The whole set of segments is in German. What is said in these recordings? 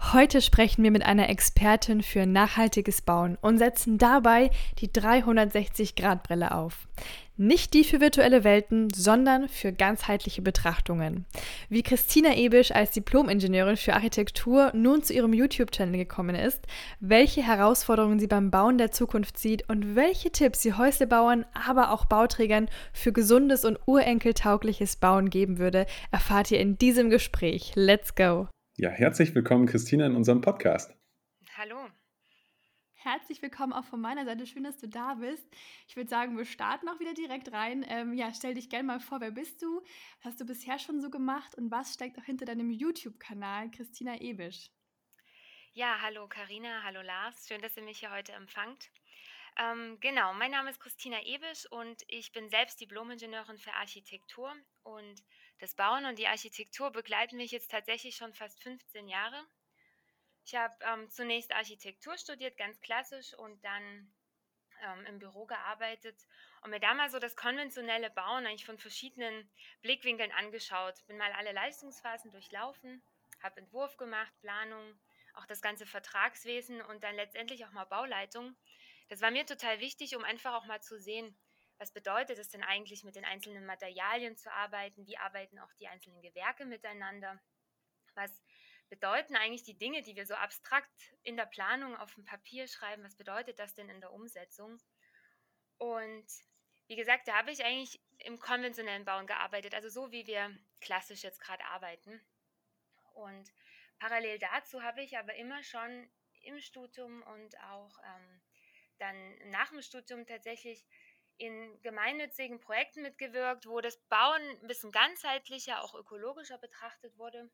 Heute sprechen wir mit einer Expertin für nachhaltiges Bauen und setzen dabei die 360-Grad-Brille auf. Nicht die für virtuelle Welten, sondern für ganzheitliche Betrachtungen. Wie Christina Ebisch als Diplom-Ingenieurin für Architektur nun zu ihrem YouTube-Channel gekommen ist, welche Herausforderungen sie beim Bauen der Zukunft sieht und welche Tipps sie Häuslebauern, aber auch Bauträgern für gesundes und urenkeltaugliches Bauen geben würde, erfahrt ihr in diesem Gespräch. Let's go! Ja, herzlich willkommen, Christina, in unserem Podcast. Hallo. Herzlich willkommen auch von meiner Seite. Schön, dass du da bist. Ich würde sagen, wir starten auch wieder direkt rein. Ähm, ja, stell dich gerne mal vor, wer bist du? Was hast du bisher schon so gemacht und was steckt auch hinter deinem YouTube-Kanal Christina Ebisch? Ja, hallo Karina, hallo Lars. Schön, dass ihr mich hier heute empfangt. Ähm, genau, mein Name ist Christina Ebisch und ich bin selbst Diplom-Ingenieurin für Architektur und das Bauen und die Architektur begleiten mich jetzt tatsächlich schon fast 15 Jahre. Ich habe ähm, zunächst Architektur studiert, ganz klassisch, und dann ähm, im Büro gearbeitet und mir da mal so das konventionelle Bauen eigentlich von verschiedenen Blickwinkeln angeschaut. Bin mal alle Leistungsphasen durchlaufen, habe Entwurf gemacht, Planung, auch das ganze Vertragswesen und dann letztendlich auch mal Bauleitung. Das war mir total wichtig, um einfach auch mal zu sehen, was bedeutet es denn eigentlich, mit den einzelnen Materialien zu arbeiten? Wie arbeiten auch die einzelnen Gewerke miteinander? Was bedeuten eigentlich die Dinge, die wir so abstrakt in der Planung auf dem Papier schreiben, was bedeutet das denn in der Umsetzung? Und wie gesagt, da habe ich eigentlich im konventionellen Bauen gearbeitet, also so wie wir klassisch jetzt gerade arbeiten. Und parallel dazu habe ich aber immer schon im Studium und auch ähm, dann nach dem Studium tatsächlich in gemeinnützigen Projekten mitgewirkt, wo das Bauen ein bisschen ganzheitlicher, auch ökologischer betrachtet wurde.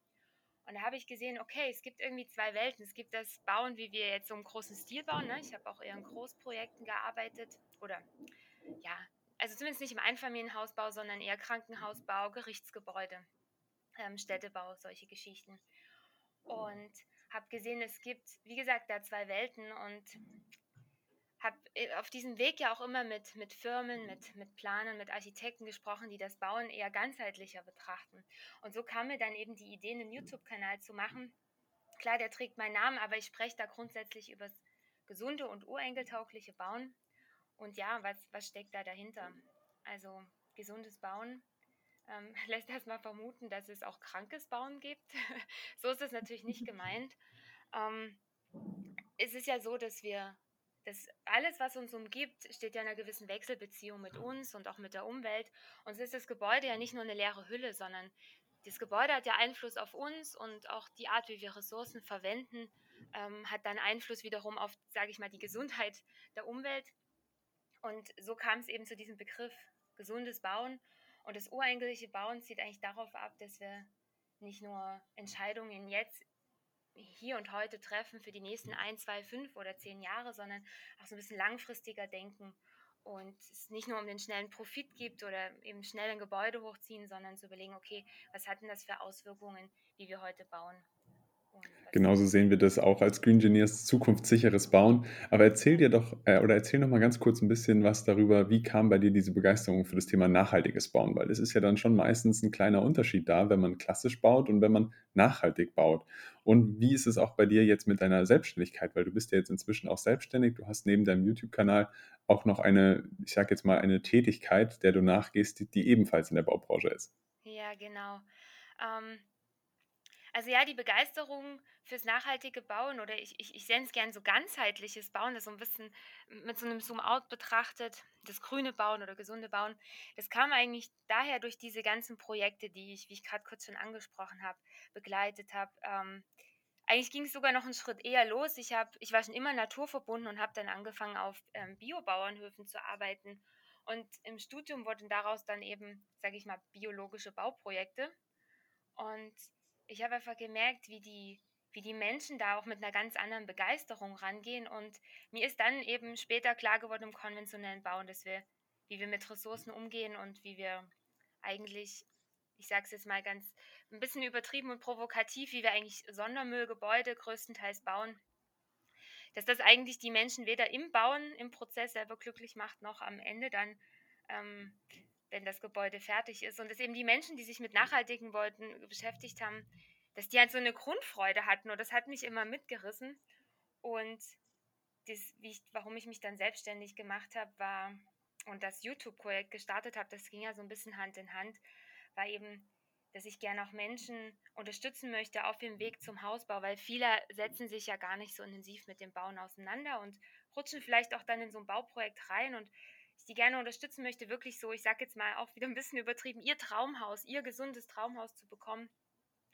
Und da habe ich gesehen, okay, es gibt irgendwie zwei Welten. Es gibt das Bauen, wie wir jetzt so im großen Stil bauen. Ne? Ich habe auch eher in Großprojekten gearbeitet. Oder ja, also zumindest nicht im Einfamilienhausbau, sondern eher Krankenhausbau, Gerichtsgebäude, ähm, Städtebau, solche Geschichten. Und habe gesehen, es gibt, wie gesagt, da zwei Welten. Und habe äh, auf diesem Weg ja auch immer mit, mit Firmen, mit, mit Planern, mit Architekten gesprochen, die das Bauen eher ganzheitlicher betrachten. Und so kam mir dann eben die Idee, einen YouTube-Kanal zu machen. Klar, der trägt meinen Namen, aber ich spreche da grundsätzlich über das gesunde und urenkeltaugliche Bauen. Und ja, was, was steckt da dahinter? Also gesundes Bauen ähm, lässt erstmal vermuten, dass es auch krankes Bauen gibt. so ist es natürlich nicht gemeint. Ähm, es ist ja so, dass wir das alles, was uns umgibt, steht ja in einer gewissen Wechselbeziehung mit uns und auch mit der Umwelt. Und so ist das Gebäude ja nicht nur eine leere Hülle, sondern das Gebäude hat ja Einfluss auf uns und auch die Art, wie wir Ressourcen verwenden, ähm, hat dann Einfluss wiederum auf, sage ich mal, die Gesundheit der Umwelt. Und so kam es eben zu diesem Begriff gesundes Bauen. Und das ureigentliche Bauen zieht eigentlich darauf ab, dass wir nicht nur Entscheidungen jetzt hier und heute treffen für die nächsten ein, zwei, fünf oder zehn Jahre, sondern auch so ein bisschen langfristiger denken und es nicht nur um den schnellen Profit gibt oder eben schnell ein Gebäude hochziehen, sondern zu überlegen, okay, was hat denn das für Auswirkungen, wie wir heute bauen? Genauso sehen wir das auch als Green Engineers zukunftssicheres Bauen. Aber erzähl dir doch äh, oder erzähl noch mal ganz kurz ein bisschen was darüber, wie kam bei dir diese Begeisterung für das Thema nachhaltiges Bauen? Weil es ist ja dann schon meistens ein kleiner Unterschied da, wenn man klassisch baut und wenn man nachhaltig baut. Und wie ist es auch bei dir jetzt mit deiner Selbstständigkeit? Weil du bist ja jetzt inzwischen auch selbstständig. Du hast neben deinem YouTube-Kanal auch noch eine, ich sage jetzt mal, eine Tätigkeit, der du nachgehst, die, die ebenfalls in der Baubranche ist. Ja, genau. Ähm also ja, die Begeisterung fürs nachhaltige Bauen oder ich, ich, ich nenne es gern so ganzheitliches Bauen, das so ein bisschen mit so einem Zoom-out betrachtet, das grüne Bauen oder gesunde Bauen, das kam eigentlich daher durch diese ganzen Projekte, die ich, wie ich gerade kurz schon angesprochen habe, begleitet habe. Ähm, eigentlich ging es sogar noch einen Schritt eher los. Ich, hab, ich war schon immer naturverbunden und habe dann angefangen, auf ähm, Biobauernhöfen zu arbeiten. Und im Studium wurden daraus dann eben, sage ich mal, biologische Bauprojekte. Und ich habe einfach gemerkt, wie die, wie die Menschen da auch mit einer ganz anderen Begeisterung rangehen. Und mir ist dann eben später klar geworden im konventionellen Bauen, dass wir wie wir mit Ressourcen umgehen und wie wir eigentlich, ich sage es jetzt mal ganz ein bisschen übertrieben und provokativ, wie wir eigentlich Sondermüllgebäude größtenteils bauen, dass das eigentlich die Menschen weder im Bauen, im Prozess selber glücklich macht, noch am Ende dann, ähm, wenn das Gebäude fertig ist. Und dass eben die Menschen, die sich mit nachhaltigen Gebäuden beschäftigt haben, dass die halt so eine Grundfreude hatten. Und das hat mich immer mitgerissen. Und das, ich, warum ich mich dann selbstständig gemacht habe, war und das YouTube-Projekt gestartet habe, das ging ja so ein bisschen Hand in Hand, war eben, dass ich gerne auch Menschen unterstützen möchte auf dem Weg zum Hausbau, weil viele setzen sich ja gar nicht so intensiv mit dem Bauen auseinander und rutschen vielleicht auch dann in so ein Bauprojekt rein und ich die gerne unterstützen möchte, wirklich so, ich sage jetzt mal auch wieder ein bisschen übertrieben, ihr Traumhaus, ihr gesundes Traumhaus zu bekommen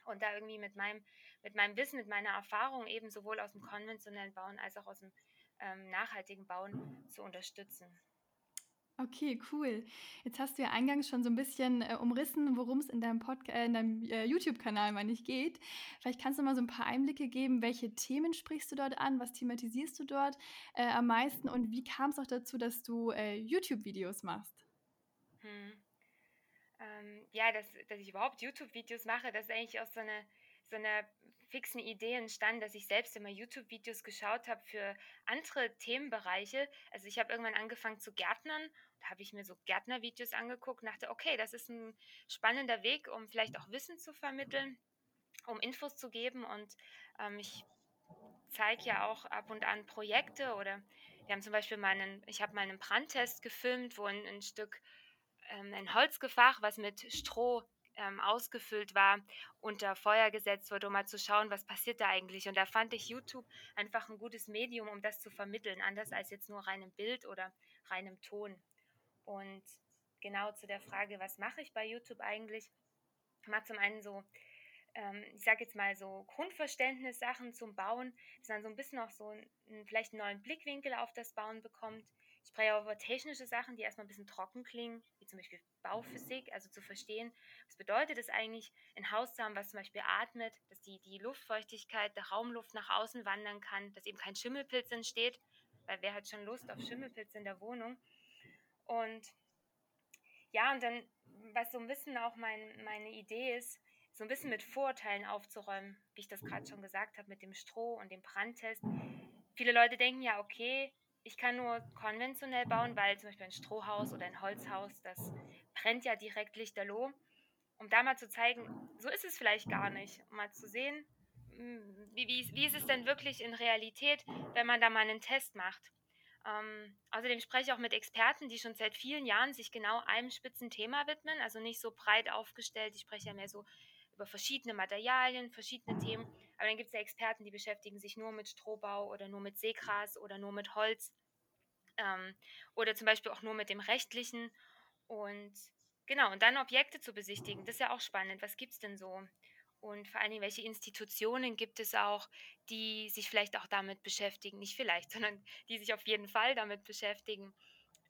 und da irgendwie mit meinem, mit meinem Wissen, mit meiner Erfahrung eben sowohl aus dem konventionellen Bauen als auch aus dem ähm, nachhaltigen Bauen zu unterstützen. Okay, cool. Jetzt hast du ja eingangs schon so ein bisschen äh, umrissen, worum es in deinem, äh, deinem äh, YouTube-Kanal mal nicht geht. Vielleicht kannst du mal so ein paar Einblicke geben, welche Themen sprichst du dort an, was thematisierst du dort äh, am meisten und wie kam es auch dazu, dass du äh, YouTube-Videos machst? Hm. Ähm, ja, dass, dass ich überhaupt YouTube-Videos mache, das ist eigentlich aus so einer so eine fixen Idee entstanden, dass ich selbst immer YouTube-Videos geschaut habe für andere Themenbereiche. Also ich habe irgendwann angefangen zu Gärtnern. Da habe ich mir so Gärtner-Videos angeguckt und dachte, okay, das ist ein spannender Weg, um vielleicht auch Wissen zu vermitteln, um Infos zu geben. Und ähm, ich zeige ja auch ab und an Projekte oder wir haben zum Beispiel mal einen, ich habe mal Brandtest gefilmt, wo ein, ein Stück, ähm, ein Holzgefach, was mit Stroh ähm, ausgefüllt war, unter Feuer gesetzt wurde, um mal zu schauen, was passiert da eigentlich. Und da fand ich YouTube einfach ein gutes Medium, um das zu vermitteln, anders als jetzt nur reinem Bild oder reinem Ton. Und genau zu der Frage, was mache ich bei YouTube eigentlich? Ich mache zum einen so, ähm, ich sage jetzt mal so Grundverständnissachen zum Bauen, dass man so ein bisschen auch so einen, vielleicht einen neuen Blickwinkel auf das Bauen bekommt. Ich spreche auch über technische Sachen, die erstmal ein bisschen trocken klingen, wie zum Beispiel Bauphysik, also zu verstehen, was bedeutet es eigentlich, ein Haus zu haben, was zum Beispiel atmet, dass die, die Luftfeuchtigkeit der Raumluft nach außen wandern kann, dass eben kein Schimmelpilz entsteht, weil wer hat schon Lust auf Schimmelpilz in der Wohnung? Und ja, und dann, was so ein bisschen auch mein, meine Idee ist, so ein bisschen mit Vorurteilen aufzuräumen, wie ich das gerade schon gesagt habe, mit dem Stroh und dem Brandtest. Viele Leute denken ja, okay, ich kann nur konventionell bauen, weil zum Beispiel ein Strohhaus oder ein Holzhaus, das brennt ja direkt lichterloh. Um da mal zu zeigen, so ist es vielleicht gar nicht. Um mal zu sehen, hm, wie, wie, wie ist es denn wirklich in Realität, wenn man da mal einen Test macht. Ähm, außerdem spreche ich auch mit Experten, die schon seit vielen Jahren sich genau einem spitzen Thema widmen, also nicht so breit aufgestellt. Ich spreche ja mehr so über verschiedene Materialien, verschiedene Themen. Aber dann gibt es ja Experten, die beschäftigen sich nur mit Strohbau oder nur mit Seegras oder nur mit Holz ähm, oder zum Beispiel auch nur mit dem Rechtlichen. Und genau, und dann Objekte zu besichtigen, das ist ja auch spannend. Was gibt es denn so? Und vor allen Dingen, welche Institutionen gibt es auch, die sich vielleicht auch damit beschäftigen, nicht vielleicht, sondern die sich auf jeden Fall damit beschäftigen,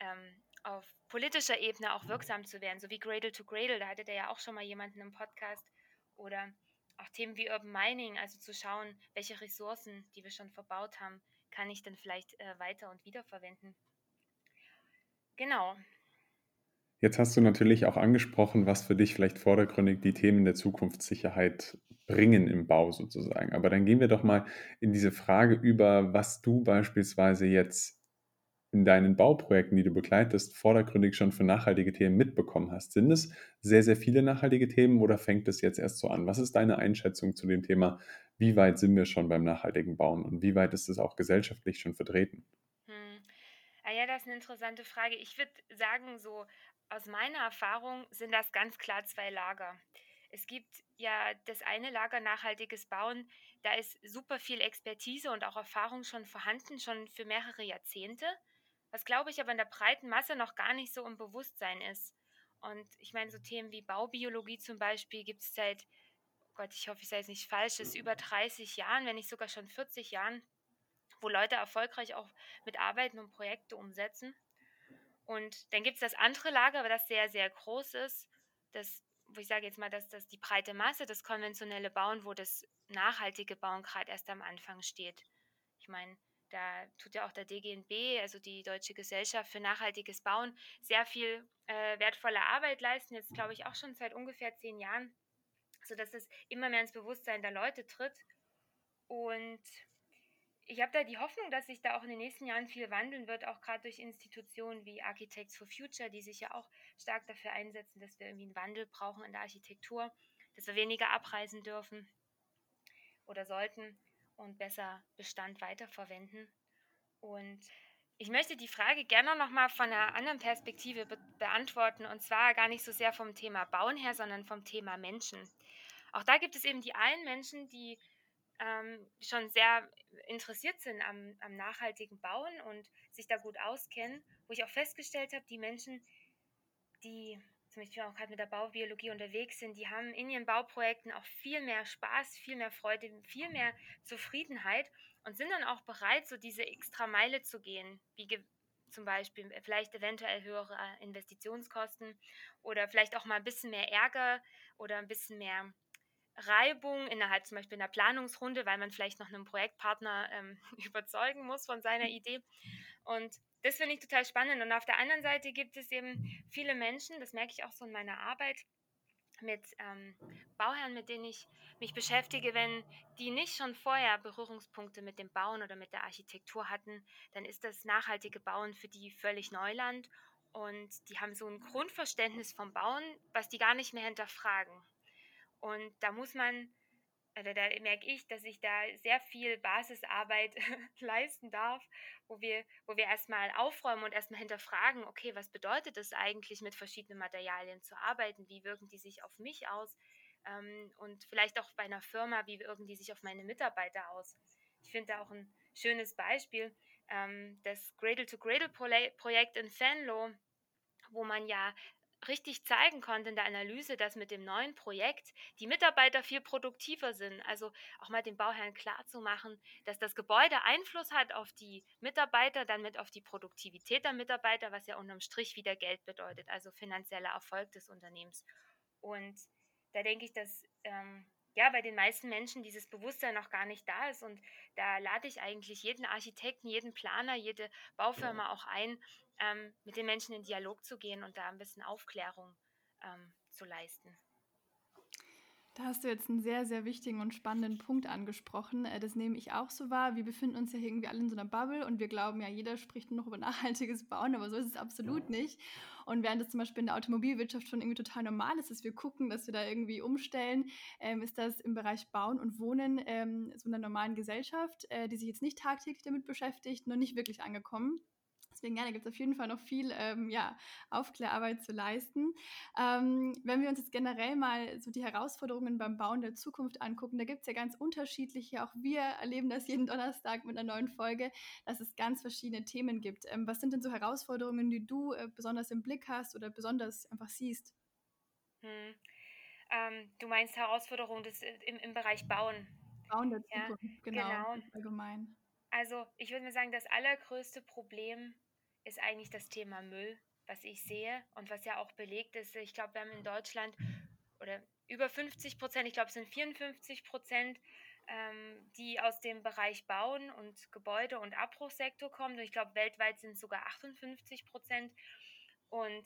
ähm, auf politischer Ebene auch wirksam zu werden, so wie Gradle to Gradle, da hatte der ja auch schon mal jemanden im Podcast, oder auch Themen wie Urban Mining, also zu schauen, welche Ressourcen, die wir schon verbaut haben, kann ich dann vielleicht äh, weiter und wiederverwenden. Genau. Jetzt hast du natürlich auch angesprochen, was für dich vielleicht vordergründig die Themen der Zukunftssicherheit bringen im Bau sozusagen. Aber dann gehen wir doch mal in diese Frage über, was du beispielsweise jetzt in deinen Bauprojekten, die du begleitest, vordergründig schon für nachhaltige Themen mitbekommen hast? Sind es sehr, sehr viele nachhaltige Themen oder fängt es jetzt erst so an? Was ist deine Einschätzung zu dem Thema, wie weit sind wir schon beim nachhaltigen Bauen und wie weit ist es auch gesellschaftlich schon vertreten? Hm. Ah ja, das ist eine interessante Frage. Ich würde sagen, so aus meiner Erfahrung sind das ganz klar zwei Lager. Es gibt ja das eine Lager nachhaltiges Bauen, da ist super viel Expertise und auch Erfahrung schon vorhanden, schon für mehrere Jahrzehnte was glaube ich aber in der breiten Masse noch gar nicht so im Bewusstsein ist. Und ich meine, so Themen wie Baubiologie zum Beispiel gibt es seit, oh Gott, ich hoffe, ich sage es nicht falsch, ist über 30 Jahren, wenn nicht sogar schon 40 Jahren, wo Leute erfolgreich auch mitarbeiten und Projekte umsetzen. Und dann gibt es das andere Lager, das sehr, sehr groß ist, das, wo ich sage jetzt mal, dass das die breite Masse, das konventionelle Bauen, wo das nachhaltige Bauen gerade erst am Anfang steht. Ich meine, da tut ja auch der DGNB, also die Deutsche Gesellschaft für nachhaltiges Bauen, sehr viel äh, wertvolle Arbeit leisten. Jetzt glaube ich auch schon seit ungefähr zehn Jahren, sodass es immer mehr ins Bewusstsein der Leute tritt. Und ich habe da die Hoffnung, dass sich da auch in den nächsten Jahren viel wandeln wird, auch gerade durch Institutionen wie Architects for Future, die sich ja auch stark dafür einsetzen, dass wir irgendwie einen Wandel brauchen in der Architektur, dass wir weniger abreisen dürfen oder sollten und besser Bestand weiterverwenden. Und ich möchte die Frage gerne noch mal von einer anderen Perspektive be beantworten und zwar gar nicht so sehr vom Thema Bauen her, sondern vom Thema Menschen. Auch da gibt es eben die einen Menschen, die ähm, schon sehr interessiert sind am, am nachhaltigen Bauen und sich da gut auskennen, wo ich auch festgestellt habe, die Menschen, die zum Beispiel auch gerade mit der Baubiologie unterwegs sind, die haben in ihren Bauprojekten auch viel mehr Spaß, viel mehr Freude, viel mehr Zufriedenheit und sind dann auch bereit, so diese extra Meile zu gehen, wie zum Beispiel vielleicht eventuell höhere Investitionskosten oder vielleicht auch mal ein bisschen mehr Ärger oder ein bisschen mehr Reibung innerhalb zum Beispiel einer Planungsrunde, weil man vielleicht noch einen Projektpartner ähm, überzeugen muss von seiner Idee. Und das finde ich total spannend. Und auf der anderen Seite gibt es eben viele Menschen, das merke ich auch so in meiner Arbeit mit ähm, Bauherren, mit denen ich mich beschäftige, wenn die nicht schon vorher Berührungspunkte mit dem Bauen oder mit der Architektur hatten, dann ist das nachhaltige Bauen für die völlig Neuland. Und die haben so ein Grundverständnis vom Bauen, was die gar nicht mehr hinterfragen. Und da muss man also da merke ich, dass ich da sehr viel Basisarbeit leisten darf, wo wir, wo wir erstmal aufräumen und erstmal hinterfragen, okay, was bedeutet es eigentlich, mit verschiedenen Materialien zu arbeiten? Wie wirken die sich auf mich aus? Ähm, und vielleicht auch bei einer Firma, wie wirken die sich auf meine Mitarbeiter aus? Ich finde da auch ein schönes Beispiel, ähm, das Cradle-to-Cradle-Projekt in Fenlo, wo man ja richtig zeigen konnte in der Analyse, dass mit dem neuen Projekt die Mitarbeiter viel produktiver sind. Also auch mal den Bauherren klarzumachen, dass das Gebäude Einfluss hat auf die Mitarbeiter, dann mit auf die Produktivität der Mitarbeiter, was ja unterm Strich wieder Geld bedeutet, also finanzieller Erfolg des Unternehmens. Und da denke ich, dass ähm, ja, bei den meisten Menschen dieses Bewusstsein noch gar nicht da ist. Und da lade ich eigentlich jeden Architekten, jeden Planer, jede Baufirma auch ein, ähm, mit den Menschen in Dialog zu gehen und da ein bisschen Aufklärung ähm, zu leisten. Da hast du jetzt einen sehr, sehr wichtigen und spannenden Punkt angesprochen. Äh, das nehme ich auch so wahr. Wir befinden uns ja irgendwie alle in so einer Bubble und wir glauben ja, jeder spricht nur noch über nachhaltiges Bauen, aber so ist es absolut nicht. Und während es zum Beispiel in der Automobilwirtschaft schon irgendwie total normal ist, dass wir gucken, dass wir da irgendwie umstellen, ähm, ist das im Bereich Bauen und Wohnen ähm, so einer normalen Gesellschaft, äh, die sich jetzt nicht tagtäglich damit beschäftigt, noch nicht wirklich angekommen. Deswegen, ja, da gibt es auf jeden Fall noch viel ähm, ja, Aufklärarbeit zu leisten. Ähm, wenn wir uns jetzt generell mal so die Herausforderungen beim Bauen der Zukunft angucken, da gibt es ja ganz unterschiedliche, auch wir erleben das jeden Donnerstag mit einer neuen Folge, dass es ganz verschiedene Themen gibt. Ähm, was sind denn so Herausforderungen, die du äh, besonders im Blick hast oder besonders einfach siehst? Hm. Ähm, du meinst Herausforderungen des, äh, im, im Bereich Bauen. Bauen der Zukunft, ja, genau, genau. allgemein. Also ich würde mir sagen, das allergrößte Problem ist eigentlich das Thema Müll, was ich sehe und was ja auch belegt ist. Ich glaube, wir haben in Deutschland oder über 50 Prozent, ich glaube, es sind 54 Prozent, ähm, die aus dem Bereich Bauen und Gebäude- und Abbruchsektor kommen. Und ich glaube, weltweit sind es sogar 58 Prozent. Und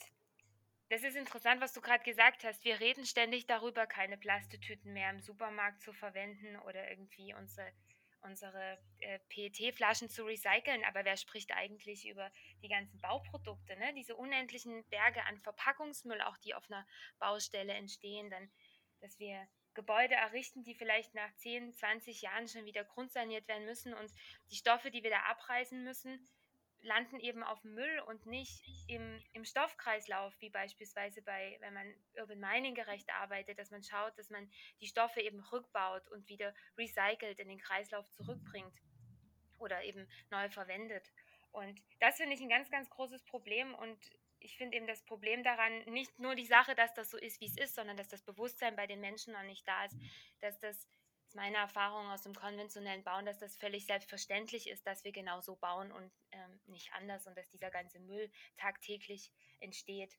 das ist interessant, was du gerade gesagt hast. Wir reden ständig darüber, keine Plastetüten mehr im Supermarkt zu verwenden oder irgendwie unsere unsere äh, PET-Flaschen zu recyceln, aber wer spricht eigentlich über die ganzen Bauprodukte, ne? diese unendlichen Berge an Verpackungsmüll, auch die auf einer Baustelle entstehen, dann, dass wir Gebäude errichten, die vielleicht nach 10, 20 Jahren schon wieder grundsaniert werden müssen und die Stoffe, die wir da abreißen müssen, landen eben auf dem Müll und nicht im, im Stoffkreislauf, wie beispielsweise bei, wenn man Urban Mining gerecht arbeitet, dass man schaut, dass man die Stoffe eben rückbaut und wieder recycelt in den Kreislauf zurückbringt oder eben neu verwendet. Und das finde ich ein ganz, ganz großes Problem und ich finde eben das Problem daran nicht nur die Sache, dass das so ist, wie es ist, sondern dass das Bewusstsein bei den Menschen noch nicht da ist, dass das meine Erfahrung aus dem konventionellen Bauen, dass das völlig selbstverständlich ist, dass wir genau so bauen und ähm, nicht anders und dass dieser ganze Müll tagtäglich entsteht.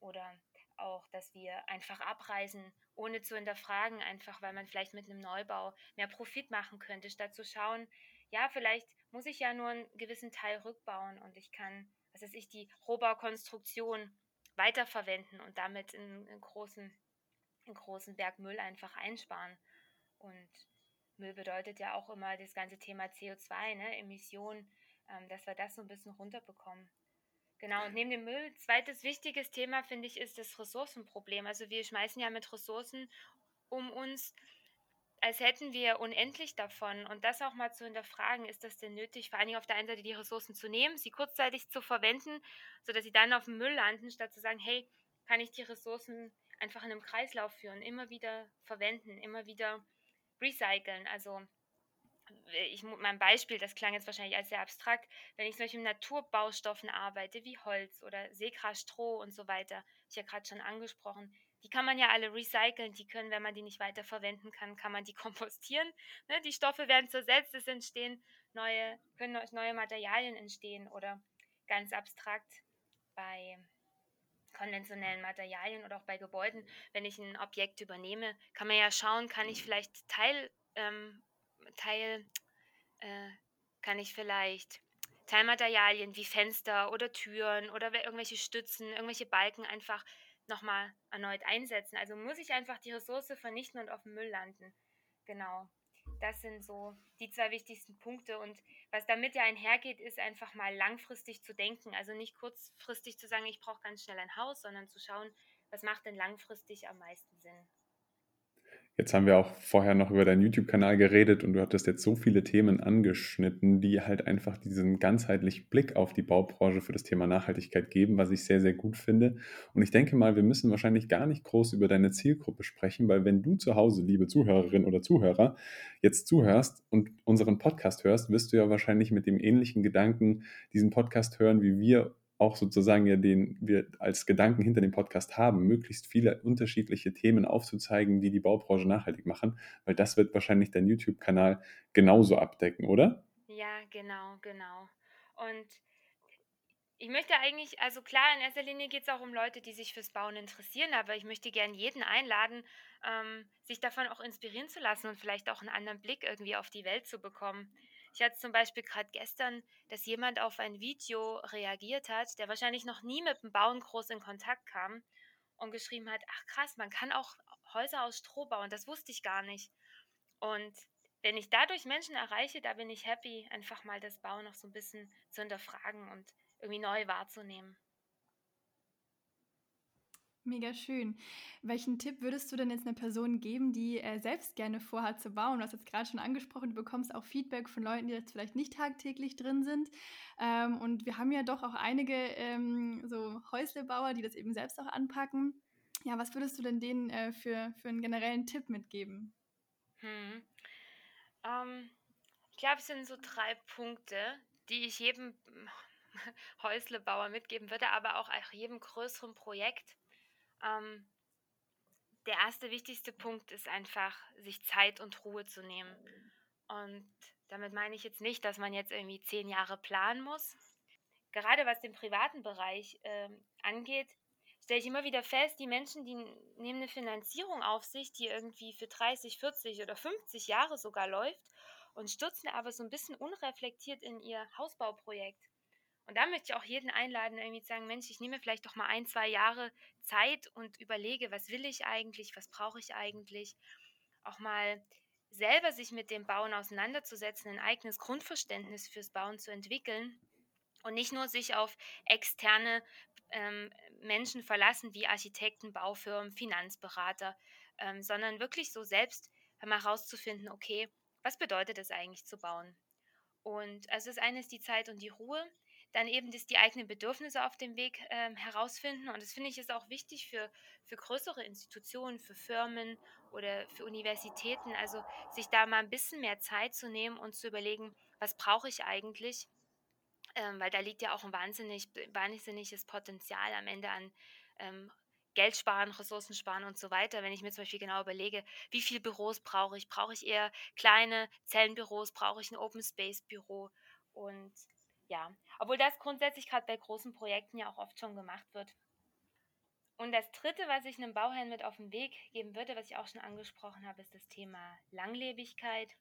Oder auch, dass wir einfach abreisen, ohne zu hinterfragen, einfach weil man vielleicht mit einem Neubau mehr Profit machen könnte, statt zu schauen, ja, vielleicht muss ich ja nur einen gewissen Teil rückbauen und ich kann, was weiß ich, die Rohbaukonstruktion weiterverwenden und damit einen, einen großen, einen großen Berg Müll einfach einsparen. Und Müll bedeutet ja auch immer das ganze Thema CO2, ne, Emissionen, ähm, dass wir das so ein bisschen runterbekommen. Genau, und neben dem Müll, zweites wichtiges Thema, finde ich, ist das Ressourcenproblem. Also wir schmeißen ja mit Ressourcen um uns, als hätten wir unendlich davon. Und das auch mal zu hinterfragen, ist das denn nötig, vor allen Dingen auf der einen Seite die Ressourcen zu nehmen, sie kurzzeitig zu verwenden, sodass sie dann auf dem Müll landen, statt zu sagen, hey, kann ich die Ressourcen einfach in einem Kreislauf führen, immer wieder verwenden, immer wieder recyceln. Also ich, mein Beispiel, das klang jetzt wahrscheinlich als sehr abstrakt, wenn ich zum Beispiel mit Naturbaustoffen arbeite, wie Holz oder Seegras, Stroh und so weiter, ich ja gerade schon angesprochen, die kann man ja alle recyceln, die können, wenn man die nicht weiter verwenden kann, kann man die kompostieren. Ne? Die Stoffe werden zersetzt, es entstehen neue, können neue Materialien entstehen oder ganz abstrakt bei konventionellen Materialien oder auch bei Gebäuden, wenn ich ein Objekt übernehme, kann man ja schauen, kann ich vielleicht Teil, ähm, Teil, äh, kann ich vielleicht Teilmaterialien wie Fenster oder Türen oder irgendwelche Stützen, irgendwelche Balken einfach nochmal erneut einsetzen. Also muss ich einfach die Ressource vernichten und auf dem Müll landen. Genau. Das sind so die zwei wichtigsten Punkte. Und was damit ja einhergeht, ist einfach mal langfristig zu denken. Also nicht kurzfristig zu sagen, ich brauche ganz schnell ein Haus, sondern zu schauen, was macht denn langfristig am meisten Sinn. Jetzt haben wir auch vorher noch über deinen YouTube-Kanal geredet und du hattest jetzt so viele Themen angeschnitten, die halt einfach diesen ganzheitlichen Blick auf die Baubranche für das Thema Nachhaltigkeit geben, was ich sehr, sehr gut finde. Und ich denke mal, wir müssen wahrscheinlich gar nicht groß über deine Zielgruppe sprechen, weil wenn du zu Hause, liebe Zuhörerin oder Zuhörer, jetzt zuhörst und unseren Podcast hörst, wirst du ja wahrscheinlich mit dem ähnlichen Gedanken diesen Podcast hören, wie wir auch sozusagen ja den wir als Gedanken hinter dem Podcast haben, möglichst viele unterschiedliche Themen aufzuzeigen, die die Baubranche nachhaltig machen, weil das wird wahrscheinlich dein YouTube-Kanal genauso abdecken, oder? Ja, genau, genau. Und ich möchte eigentlich, also klar, in erster Linie geht es auch um Leute, die sich fürs Bauen interessieren, aber ich möchte gerne jeden einladen, ähm, sich davon auch inspirieren zu lassen und vielleicht auch einen anderen Blick irgendwie auf die Welt zu bekommen. Ich hatte zum Beispiel gerade gestern, dass jemand auf ein Video reagiert hat, der wahrscheinlich noch nie mit dem Bauen groß in Kontakt kam und geschrieben hat, ach krass, man kann auch Häuser aus Stroh bauen, das wusste ich gar nicht. Und wenn ich dadurch Menschen erreiche, da bin ich happy, einfach mal das Bauen noch so ein bisschen zu hinterfragen und irgendwie neu wahrzunehmen. Mega schön. Welchen Tipp würdest du denn jetzt einer Person geben, die äh, selbst gerne vorhat zu bauen? Du hast jetzt gerade schon angesprochen, du bekommst auch Feedback von Leuten, die jetzt vielleicht nicht tagtäglich drin sind. Ähm, und wir haben ja doch auch einige ähm, so Häuslebauer, die das eben selbst auch anpacken. Ja, was würdest du denn denen äh, für, für einen generellen Tipp mitgeben? Hm. Ähm, ich glaube, es sind so drei Punkte, die ich jedem Häuslebauer mitgeben würde, aber auch jedem größeren Projekt ähm, der erste wichtigste Punkt ist einfach, sich Zeit und Ruhe zu nehmen. Und damit meine ich jetzt nicht, dass man jetzt irgendwie zehn Jahre planen muss. Gerade was den privaten Bereich äh, angeht, stelle ich immer wieder fest, die Menschen, die nehmen eine Finanzierung auf sich, die irgendwie für 30, 40 oder 50 Jahre sogar läuft und stürzen aber so ein bisschen unreflektiert in ihr Hausbauprojekt. Und da möchte ich auch jeden einladen, irgendwie zu sagen, Mensch, ich nehme vielleicht doch mal ein, zwei Jahre Zeit und überlege, was will ich eigentlich, was brauche ich eigentlich. Auch mal selber sich mit dem Bauen auseinanderzusetzen, ein eigenes Grundverständnis fürs Bauen zu entwickeln und nicht nur sich auf externe ähm, Menschen verlassen wie Architekten, Baufirmen, Finanzberater, ähm, sondern wirklich so selbst mal herauszufinden, okay, was bedeutet es eigentlich zu bauen? Und also das eine ist die Zeit und die Ruhe dann eben das, die eigenen Bedürfnisse auf dem Weg ähm, herausfinden. Und das finde ich ist auch wichtig für, für größere Institutionen, für Firmen oder für Universitäten. Also sich da mal ein bisschen mehr Zeit zu nehmen und zu überlegen, was brauche ich eigentlich? Ähm, weil da liegt ja auch ein wahnsinnig, wahnsinniges Potenzial am Ende an ähm, Geld sparen, Ressourcen sparen und so weiter. Wenn ich mir zum Beispiel genau überlege, wie viele Büros brauche ich? Brauche ich eher kleine Zellenbüros? Brauche ich ein Open Space Büro? Und ja, obwohl das grundsätzlich gerade bei großen Projekten ja auch oft schon gemacht wird. Und das Dritte, was ich einem Bauherrn mit auf den Weg geben würde, was ich auch schon angesprochen habe, ist das Thema Langlebigkeit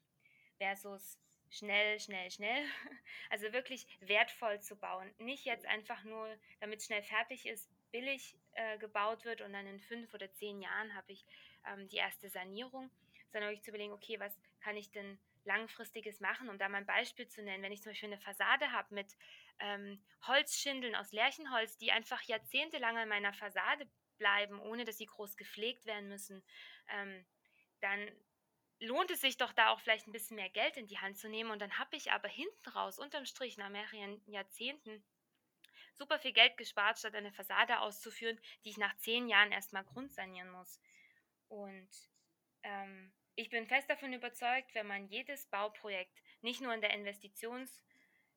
versus schnell, schnell, schnell. Also wirklich wertvoll zu bauen. Nicht jetzt einfach nur, damit schnell fertig ist, billig äh, gebaut wird und dann in fünf oder zehn Jahren habe ich ähm, die erste Sanierung, sondern wirklich zu überlegen, okay, was kann ich denn langfristiges machen, um da mal ein Beispiel zu nennen. Wenn ich zum Beispiel eine Fassade habe mit ähm, Holzschindeln aus Lärchenholz, die einfach jahrzehntelang an meiner Fassade bleiben, ohne dass sie groß gepflegt werden müssen, ähm, dann lohnt es sich doch da auch vielleicht ein bisschen mehr Geld in die Hand zu nehmen. Und dann habe ich aber hinten raus, unterm Strich, nach mehreren Jahrzehnten, super viel Geld gespart, statt eine Fassade auszuführen, die ich nach zehn Jahren erstmal grundsanieren muss. Und ähm, ich bin fest davon überzeugt, wenn man jedes Bauprojekt nicht nur in der Investitions-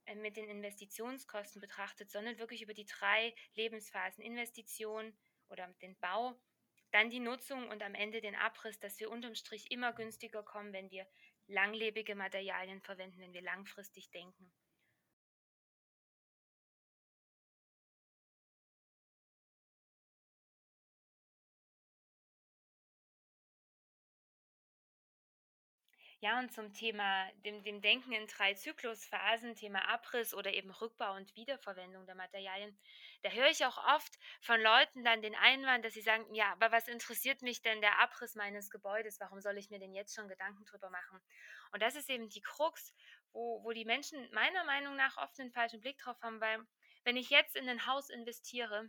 äh, mit den Investitionskosten betrachtet, sondern wirklich über die drei Lebensphasen Investition oder den Bau, dann die Nutzung und am Ende den Abriss, dass wir unterm Strich immer günstiger kommen, wenn wir langlebige Materialien verwenden, wenn wir langfristig denken. Ja, und zum Thema dem, dem Denken in drei Zyklusphasen, Thema Abriss oder eben Rückbau und Wiederverwendung der Materialien, da höre ich auch oft von Leuten dann den Einwand, dass sie sagen, ja, aber was interessiert mich denn der Abriss meines Gebäudes? Warum soll ich mir denn jetzt schon Gedanken drüber machen? Und das ist eben die Krux, wo, wo die Menschen meiner Meinung nach oft einen falschen Blick drauf haben, weil wenn ich jetzt in ein Haus investiere,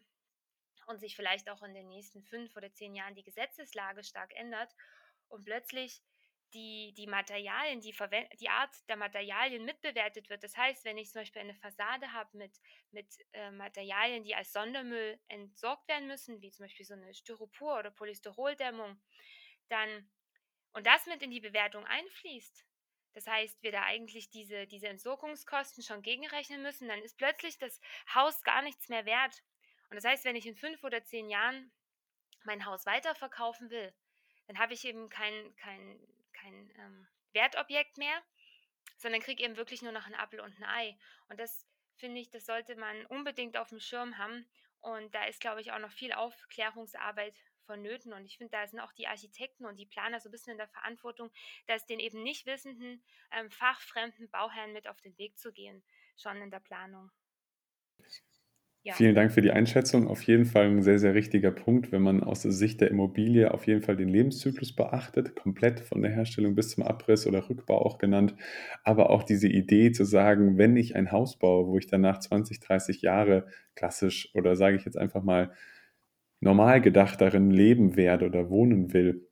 und sich vielleicht auch in den nächsten fünf oder zehn Jahren die Gesetzeslage stark ändert und plötzlich die, die Materialien, die, die Art der Materialien mitbewertet wird. Das heißt, wenn ich zum Beispiel eine Fassade habe mit, mit äh, Materialien, die als Sondermüll entsorgt werden müssen, wie zum Beispiel so eine Styropor- oder Polystyroldämmung, dann und das mit in die Bewertung einfließt, das heißt, wir da eigentlich diese, diese Entsorgungskosten schon gegenrechnen müssen, dann ist plötzlich das Haus gar nichts mehr wert. Und das heißt, wenn ich in fünf oder zehn Jahren mein Haus weiterverkaufen will, dann habe ich eben kein, kein kein ähm, Wertobjekt mehr, sondern kriege eben wirklich nur noch ein Apfel und ein Ei. Und das finde ich, das sollte man unbedingt auf dem Schirm haben. Und da ist, glaube ich, auch noch viel Aufklärungsarbeit vonnöten. Und ich finde, da sind auch die Architekten und die Planer so ein bisschen in der Verantwortung, das den eben nicht wissenden, ähm, fachfremden Bauherren mit auf den Weg zu gehen, schon in der Planung. Vielen Dank für die Einschätzung. Auf jeden Fall ein sehr, sehr richtiger Punkt, wenn man aus der Sicht der Immobilie auf jeden Fall den Lebenszyklus beachtet, komplett von der Herstellung bis zum Abriss oder Rückbau auch genannt. Aber auch diese Idee zu sagen, wenn ich ein Haus baue, wo ich danach 20, 30 Jahre klassisch oder sage ich jetzt einfach mal normal gedacht darin leben werde oder wohnen will,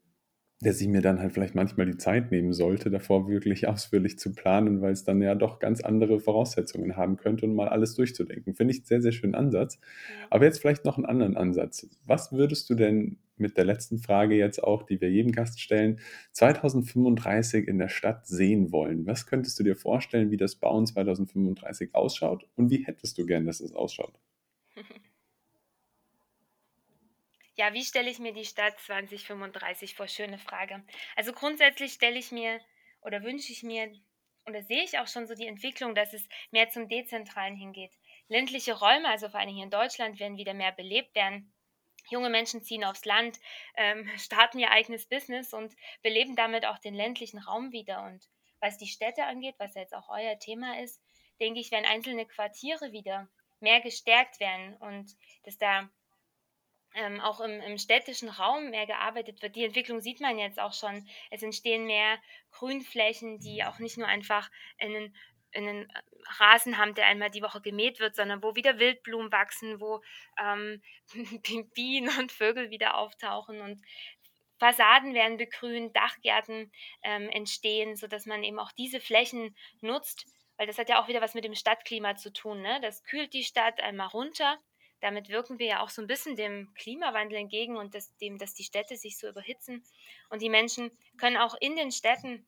dass ich mir dann halt vielleicht manchmal die Zeit nehmen sollte, davor wirklich ausführlich zu planen, weil es dann ja doch ganz andere Voraussetzungen haben könnte und mal alles durchzudenken. Finde ich einen sehr, sehr schönen Ansatz. Aber jetzt vielleicht noch einen anderen Ansatz. Was würdest du denn mit der letzten Frage jetzt auch, die wir jedem Gast stellen, 2035 in der Stadt sehen wollen? Was könntest du dir vorstellen, wie das Bauen 2035 ausschaut und wie hättest du gern, dass es ausschaut? Ja, wie stelle ich mir die Stadt 2035 vor? Schöne Frage. Also grundsätzlich stelle ich mir oder wünsche ich mir oder sehe ich auch schon so die Entwicklung, dass es mehr zum Dezentralen hingeht. Ländliche Räume, also vor allem hier in Deutschland, werden wieder mehr belebt werden. Junge Menschen ziehen aufs Land, ähm, starten ihr eigenes Business und beleben damit auch den ländlichen Raum wieder. Und was die Städte angeht, was jetzt auch euer Thema ist, denke ich, werden einzelne Quartiere wieder mehr gestärkt werden und dass da ähm, auch im, im, städtischen Raum mehr gearbeitet wird. Die Entwicklung sieht man jetzt auch schon. Es entstehen mehr Grünflächen, die auch nicht nur einfach in einen, in einen Rasen haben, der einmal die Woche gemäht wird, sondern wo wieder Wildblumen wachsen, wo ähm, Bienen und Vögel wieder auftauchen und Fassaden werden begrünt, Dachgärten ähm, entstehen, sodass man eben auch diese Flächen nutzt, weil das hat ja auch wieder was mit dem Stadtklima zu tun. Ne? Das kühlt die Stadt einmal runter damit wirken wir ja auch so ein bisschen dem Klimawandel entgegen und das, dem, dass die Städte sich so überhitzen. Und die Menschen können auch in den Städten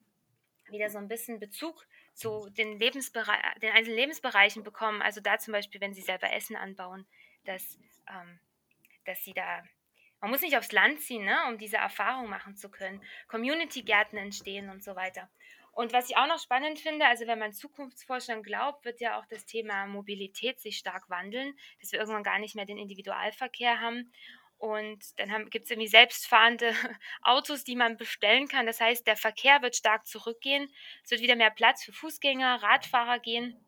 wieder so ein bisschen Bezug zu den, Lebensbere den einzelnen Lebensbereichen bekommen. Also da zum Beispiel, wenn sie selber Essen anbauen, dass, ähm, dass sie da, man muss nicht aufs Land ziehen, ne, um diese Erfahrung machen zu können. Community-Gärten entstehen und so weiter. Und was ich auch noch spannend finde, also wenn man Zukunftsforschern glaubt, wird ja auch das Thema Mobilität sich stark wandeln, dass wir irgendwann gar nicht mehr den Individualverkehr haben. Und dann gibt es irgendwie selbstfahrende Autos, die man bestellen kann. Das heißt, der Verkehr wird stark zurückgehen. Es wird wieder mehr Platz für Fußgänger, Radfahrer gehen.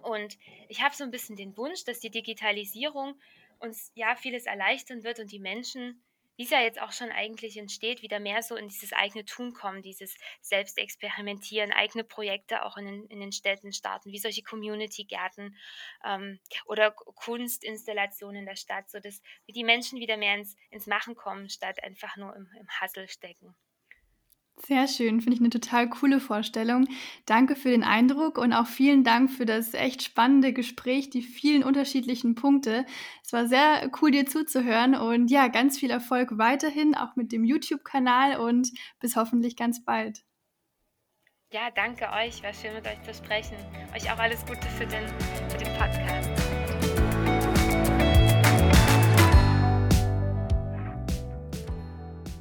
Und ich habe so ein bisschen den Wunsch, dass die Digitalisierung uns ja vieles erleichtern wird und die Menschen wie es ja jetzt auch schon eigentlich entsteht, wieder mehr so in dieses eigene Tun kommen, dieses Selbstexperimentieren, eigene Projekte auch in den, in den Städten starten, wie solche Community-Gärten ähm, oder Kunstinstallationen in der Stadt, sodass die Menschen wieder mehr ins, ins Machen kommen, statt einfach nur im, im Hassel stecken. Sehr schön, finde ich eine total coole Vorstellung. Danke für den Eindruck und auch vielen Dank für das echt spannende Gespräch, die vielen unterschiedlichen Punkte. Es war sehr cool, dir zuzuhören und ja, ganz viel Erfolg weiterhin, auch mit dem YouTube-Kanal und bis hoffentlich ganz bald. Ja, danke euch. War schön mit euch zu sprechen. Euch auch alles Gute für den, für den Podcast.